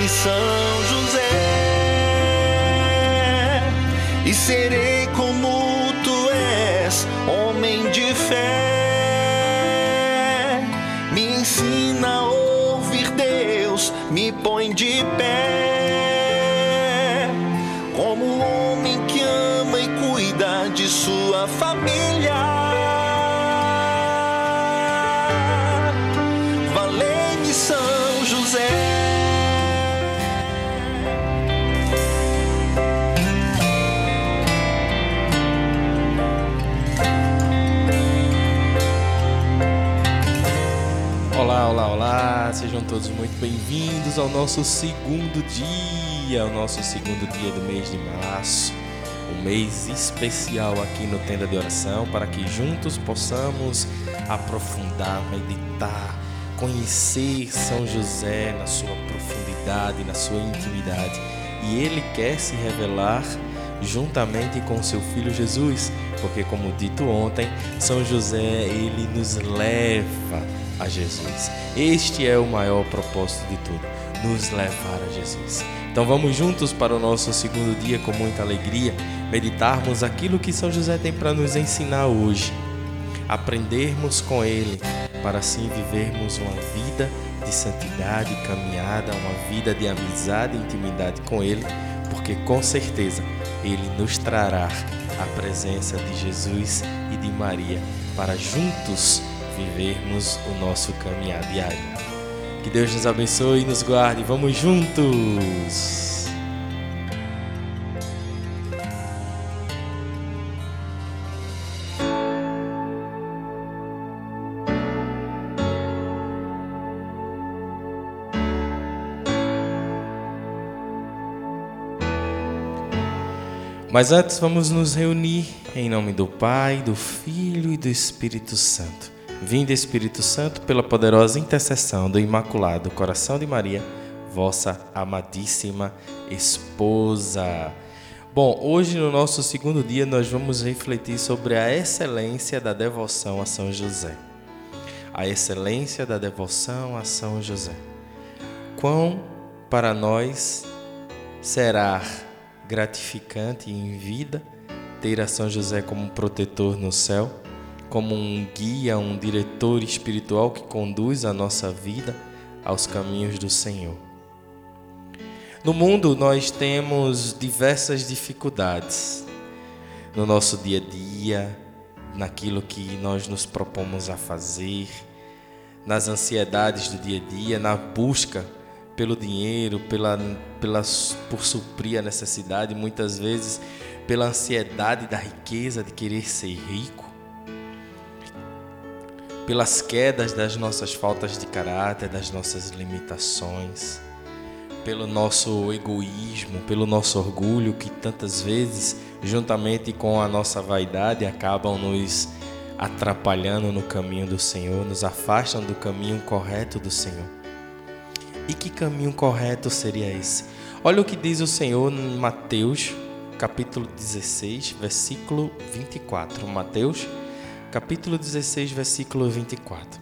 Valei-me São José e serei como tu és, homem de fé. Me ensina a ouvir Deus, me põe de pé, todos muito bem-vindos ao nosso segundo dia, ao nosso segundo dia do mês de março, um mês especial aqui no Tenda de Oração, para que juntos possamos aprofundar, meditar, conhecer São José na sua profundidade, na sua intimidade. E ele quer se revelar juntamente com seu filho Jesus, porque como dito ontem, São José ele nos leva a Jesus. Este é o maior propósito de tudo, nos levar a Jesus. Então vamos juntos para o nosso segundo dia com muita alegria, meditarmos aquilo que São José tem para nos ensinar hoje, aprendermos com ele para assim vivermos uma vida de santidade, caminhada, uma vida de amizade e intimidade com ele, porque com certeza ele nos trará a presença de Jesus e de Maria para juntos vivermos o nosso caminhar diário. Que Deus nos abençoe e nos guarde. Vamos juntos! Mas antes vamos nos reunir em nome do Pai, do Filho e do Espírito Santo. Vinde Espírito Santo pela poderosa intercessão do Imaculado Coração de Maria, vossa amadíssima esposa. Bom, hoje no nosso segundo dia nós vamos refletir sobre a excelência da devoção a São José. A excelência da devoção a São José. Quão para nós será gratificante em vida ter a São José como protetor no céu, como um guia, um diretor espiritual que conduz a nossa vida aos caminhos do Senhor. No mundo nós temos diversas dificuldades no nosso dia a dia, naquilo que nós nos propomos a fazer, nas ansiedades do dia a dia, na busca pelo dinheiro, pela, pela, por suprir a necessidade, muitas vezes pela ansiedade da riqueza, de querer ser rico, pelas quedas das nossas faltas de caráter, das nossas limitações, pelo nosso egoísmo, pelo nosso orgulho, que tantas vezes, juntamente com a nossa vaidade, acabam nos atrapalhando no caminho do Senhor, nos afastam do caminho correto do Senhor. E que caminho correto seria esse? Olha o que diz o Senhor em Mateus, capítulo 16, versículo 24. Mateus, capítulo 16, versículo 24.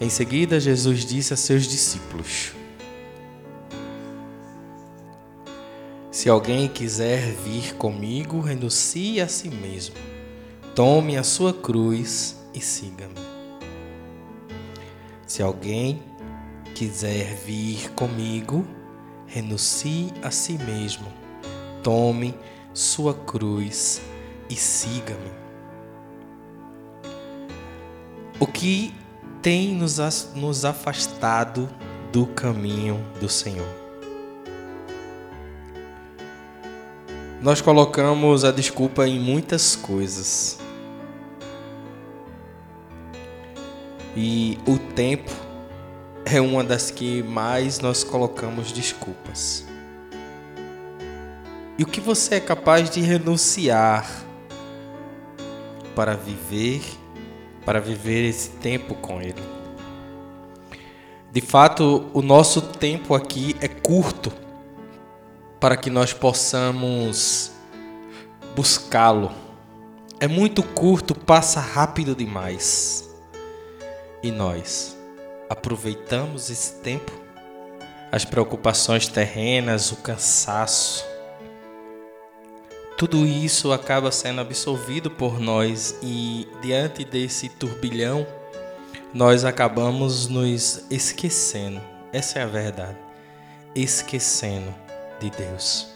Em seguida, Jesus disse a seus discípulos: Se alguém quiser vir comigo, renuncie a si mesmo. Tome a sua cruz e siga-me. Se alguém quiser vir comigo, renuncie a si mesmo, tome sua cruz e siga-me. O que tem nos, nos afastado do caminho do Senhor? Nós colocamos a desculpa em muitas coisas. E o tempo é uma das que mais nós colocamos desculpas. E o que você é capaz de renunciar para viver, para viver esse tempo com Ele? De fato, o nosso tempo aqui é curto para que nós possamos buscá-lo. É muito curto, passa rápido demais. E nós aproveitamos esse tempo? as preocupações terrenas, o cansaço. Tudo isso acaba sendo absorvido por nós e diante desse turbilhão, nós acabamos nos esquecendo. Essa é a verdade. Esquecendo de Deus.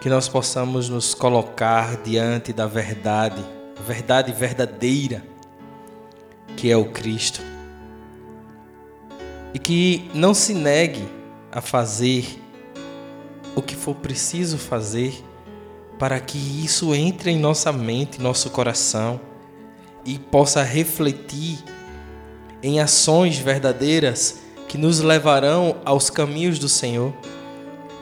Que nós possamos nos colocar diante da verdade, a verdade verdadeira, que é o Cristo. E que não se negue a fazer o que for preciso fazer para que isso entre em nossa mente, nosso coração e possa refletir em ações verdadeiras que nos levarão aos caminhos do Senhor,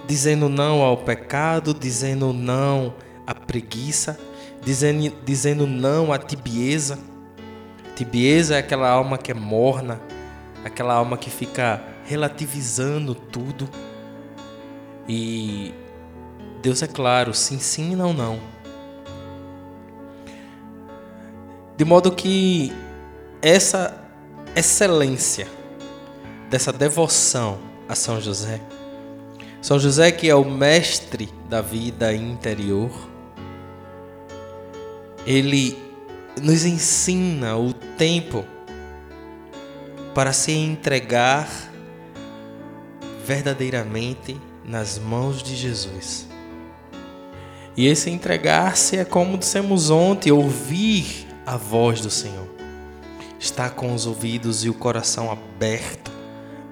dizendo não ao pecado, dizendo não à preguiça, dizendo, dizendo não à tibieza. Tibieza é aquela alma que é morna, aquela alma que fica relativizando tudo. E Deus é claro, sim, sim, não, não. De modo que essa excelência dessa devoção a São José, São José que é o mestre da vida interior, ele nos ensina o tempo para se entregar verdadeiramente nas mãos de Jesus. E esse entregar-se é como dissemos ontem, ouvir a voz do Senhor. Estar com os ouvidos e o coração aberto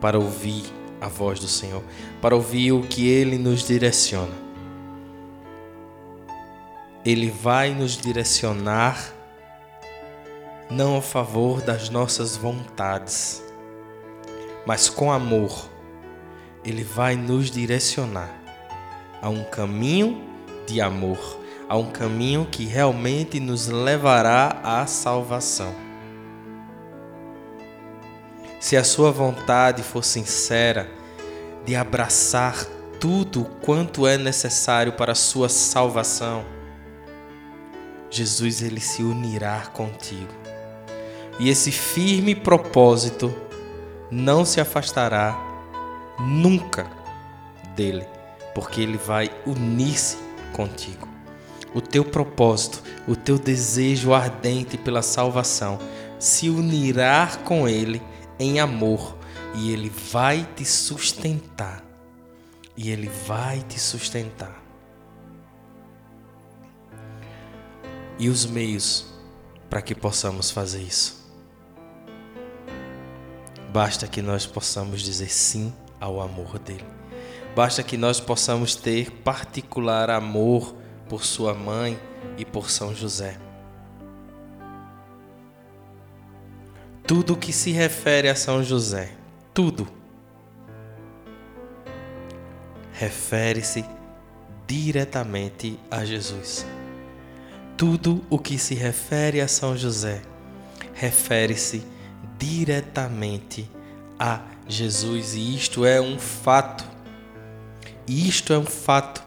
para ouvir a voz do Senhor, para ouvir o que Ele nos direciona. Ele vai nos direcionar não a favor das nossas vontades, mas com amor. Ele vai nos direcionar a um caminho de amor a um caminho que realmente nos levará à salvação. Se a sua vontade for sincera de abraçar tudo quanto é necessário para a sua salvação, Jesus ele se unirá contigo. E esse firme propósito não se afastará nunca dele, porque ele vai unir-se contigo o teu propósito, o teu desejo ardente pela salvação se unirá com Ele em amor e Ele vai te sustentar. E Ele vai te sustentar. E os meios para que possamos fazer isso? Basta que nós possamos dizer sim ao amor dele. Basta que nós possamos ter particular amor por sua mãe e por São José. Tudo que se refere a São José, tudo, refere-se diretamente a Jesus. Tudo o que se refere a São José refere-se diretamente a Jesus, e isto é um fato. Isto é um fato.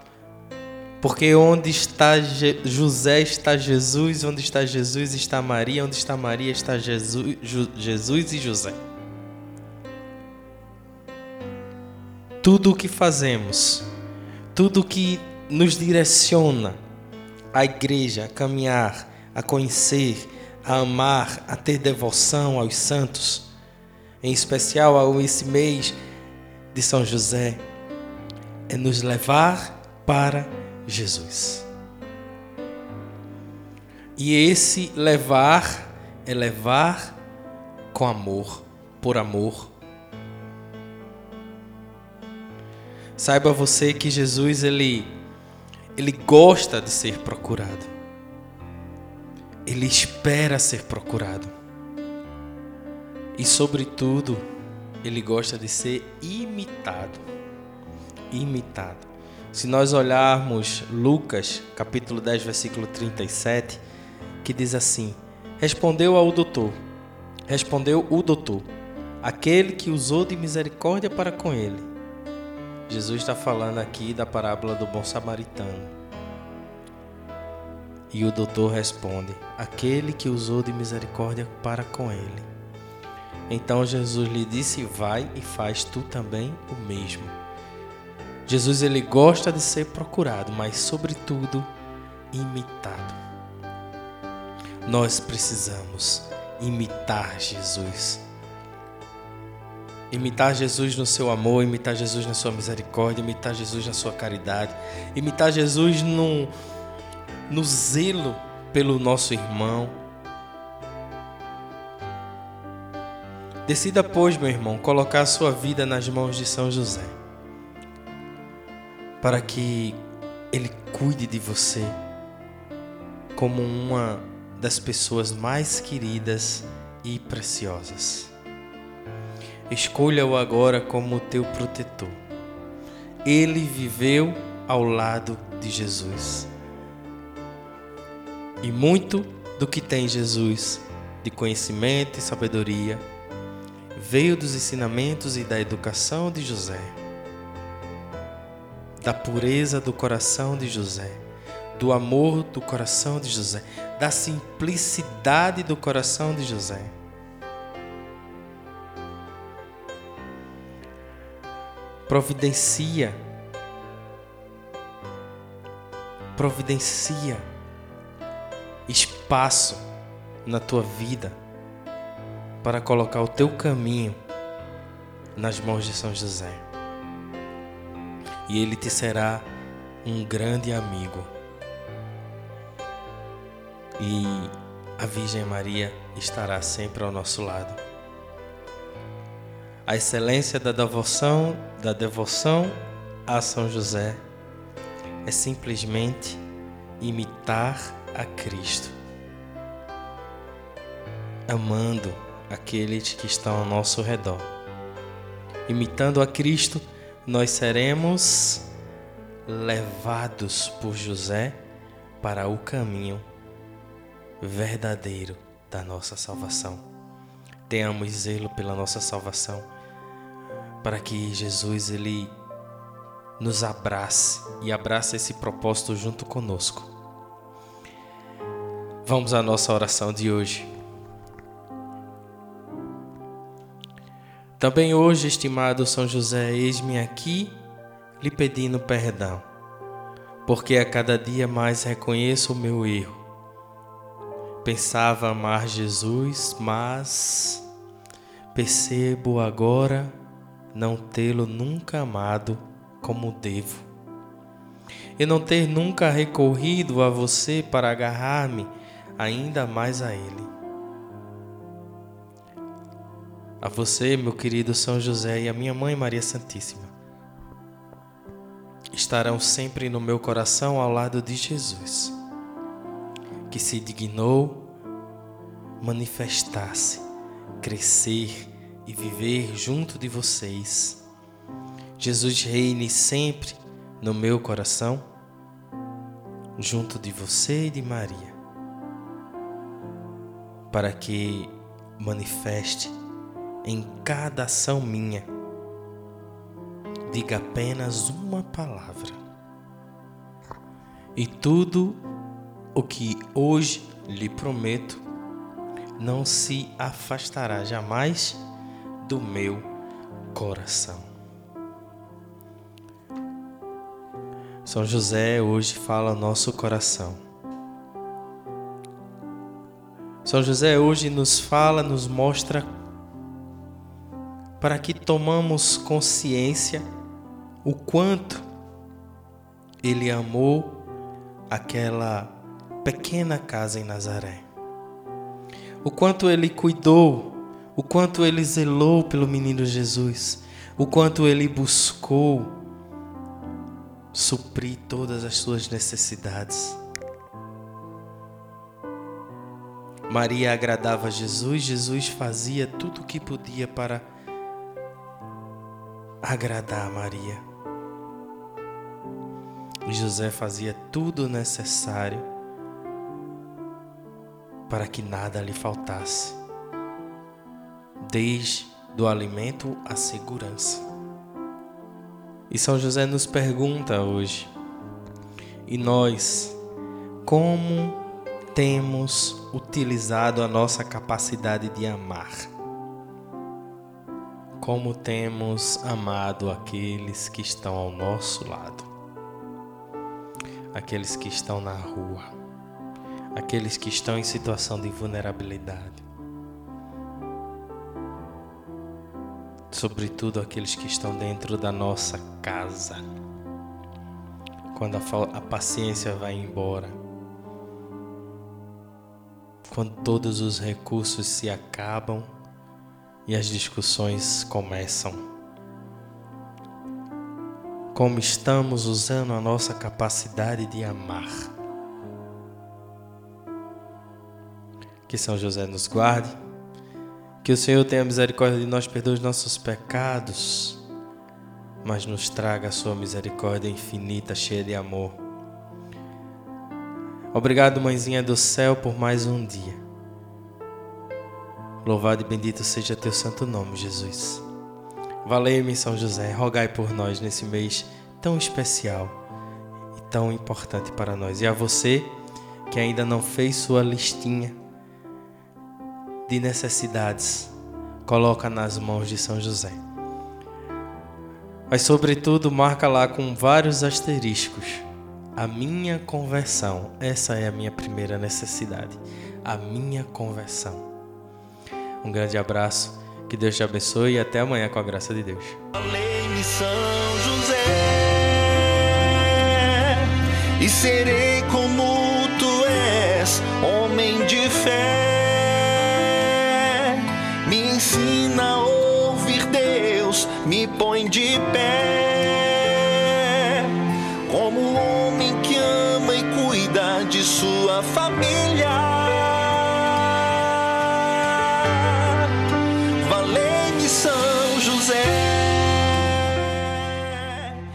Porque onde está Je José está Jesus, onde está Jesus está Maria, onde está Maria está Jesus, Jesus e José. Tudo o que fazemos, tudo o que nos direciona à igreja, a caminhar, a conhecer, a amar, a ter devoção aos santos, em especial ao esse mês de São José, é nos levar para Jesus. E esse levar é levar com amor, por amor. Saiba você que Jesus ele ele gosta de ser procurado. Ele espera ser procurado. E sobretudo, ele gosta de ser imitado. Imitado. Se nós olharmos Lucas, capítulo 10, versículo 37, que diz assim: Respondeu ao doutor, respondeu o doutor, aquele que usou de misericórdia para com ele. Jesus está falando aqui da parábola do bom samaritano. E o doutor responde: aquele que usou de misericórdia para com ele. Então Jesus lhe disse: Vai e faz tu também o mesmo. Jesus ele gosta de ser procurado, mas sobretudo imitado. Nós precisamos imitar Jesus. Imitar Jesus no seu amor, imitar Jesus na sua misericórdia, imitar Jesus na sua caridade, imitar Jesus no, no zelo pelo nosso irmão. Decida, pois, meu irmão, colocar a sua vida nas mãos de São José, para que ele cuide de você como uma das pessoas mais queridas e preciosas. Escolha-o agora como teu protetor. Ele viveu ao lado de Jesus. E muito do que tem Jesus, de conhecimento e sabedoria, veio dos ensinamentos e da educação de José, da pureza do coração de José, do amor do coração de José, da simplicidade do coração de José. Providencia, providencia espaço na tua vida para colocar o teu caminho nas mãos de São José. E ele te será um grande amigo. E a Virgem Maria estará sempre ao nosso lado. A excelência da devoção, da devoção a São José é simplesmente imitar a Cristo, amando aqueles que estão ao nosso redor. Imitando a Cristo, nós seremos levados por José para o caminho verdadeiro da nossa salvação. Tenhamos zelo pela nossa salvação, para que Jesus ele nos abrace e abrace esse propósito junto conosco. Vamos à nossa oração de hoje. Também hoje, estimado São José, eis-me aqui lhe pedindo perdão, porque a cada dia mais reconheço o meu erro. Pensava amar Jesus, mas percebo agora não tê-lo nunca amado como devo. E não ter nunca recorrido a você para agarrar-me ainda mais a Ele. A você, meu querido São José, e a minha mãe Maria Santíssima, estarão sempre no meu coração ao lado de Jesus, que se dignou manifestar-se, crescer e viver junto de vocês. Jesus reine sempre no meu coração, junto de você e de Maria para que manifeste em cada ação minha. Diga apenas uma palavra. E tudo o que hoje lhe prometo não se afastará jamais do meu coração. São José hoje fala ao nosso coração. São José hoje nos fala, nos mostra para que tomamos consciência o quanto ele amou aquela pequena casa em Nazaré. O quanto ele cuidou, o quanto ele zelou pelo menino Jesus, o quanto ele buscou suprir todas as suas necessidades. Maria agradava Jesus, Jesus fazia tudo o que podia para agradar a Maria. José fazia tudo necessário para que nada lhe faltasse, desde do alimento à segurança. E São José nos pergunta hoje: e nós, como temos utilizado a nossa capacidade de amar? Como temos amado aqueles que estão ao nosso lado, aqueles que estão na rua, aqueles que estão em situação de vulnerabilidade. Sobretudo aqueles que estão dentro da nossa casa. Quando a, paciência vai embora, quando todos os recursos se acabam e as discussões começam. Como estamos usando a nossa capacidade de amar. Que São José nos guarde, que o Senhor tenha misericórdia de nós, perdoe os nossos pecados, mas nos traga a sua misericórdia infinita, cheia de amor. Obrigado, mãezinha do céu, por mais um dia. Louvado e bendito seja teu santo nome, Jesus. Valei-me, São José, rogai por nós nesse mês tão especial e tão importante para nós. E a você que ainda não fez sua listinha de necessidades, coloca nas mãos de São José. Mas, sobretudo, marca lá com vários asteriscos a minha conversão. Essa é a minha primeira necessidade. A minha conversão. Um grande abraço, que Deus te abençoe e até amanhã com a graça de Deus. Falei-me São José e serei como tu és, homem de fé. Me ensina a ouvir Deus, me põe de pé.